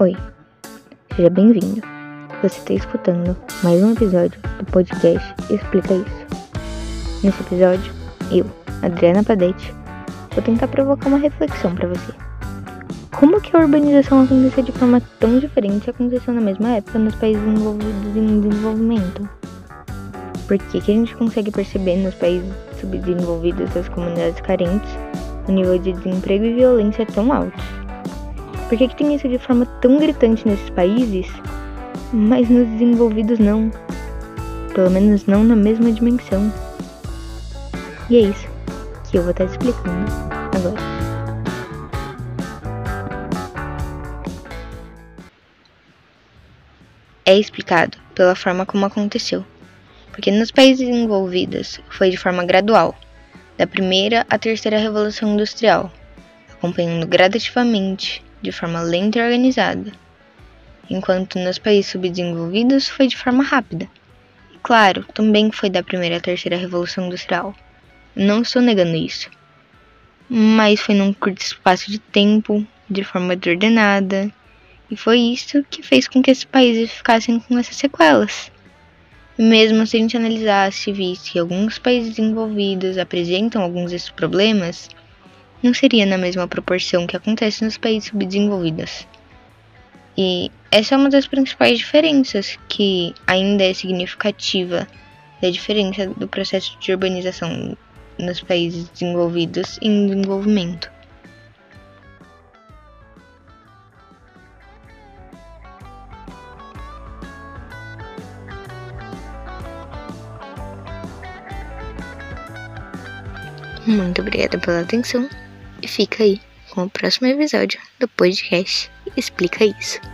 Oi, seja bem-vindo. Você está escutando mais um episódio do podcast Explica Isso. Nesse episódio, eu, Adriana Padete, vou tentar provocar uma reflexão para você. Como que a urbanização aconteceu de forma tão diferente aconteceu na mesma época nos países envolvidos em desenvolvimento? Por que, que a gente consegue perceber nos países subdesenvolvidos das comunidades carentes o nível de desemprego e violência tão altos? Por que, que tem isso de forma tão gritante nesses países, mas nos desenvolvidos não? Pelo menos não na mesma dimensão. E é isso que eu vou estar explicando agora. É explicado pela forma como aconteceu, porque nos países envolvidos foi de forma gradual, da primeira à terceira revolução industrial, acompanhando gradativamente de forma lenta e organizada, enquanto nos países subdesenvolvidos foi de forma rápida. E claro, também foi da primeira à terceira revolução industrial. Não estou negando isso. Mas foi num curto espaço de tempo, de forma desordenada, e foi isso que fez com que esses países ficassem com essas sequelas. Mesmo se a gente analisasse e visse que alguns países envolvidos apresentam alguns desses problemas, não seria na mesma proporção que acontece nos países subdesenvolvidos. E essa é uma das principais diferenças que ainda é significativa da diferença do processo de urbanização nos países desenvolvidos e em desenvolvimento. Muito obrigada pela atenção e fica aí com o próximo episódio do podcast Explica Isso.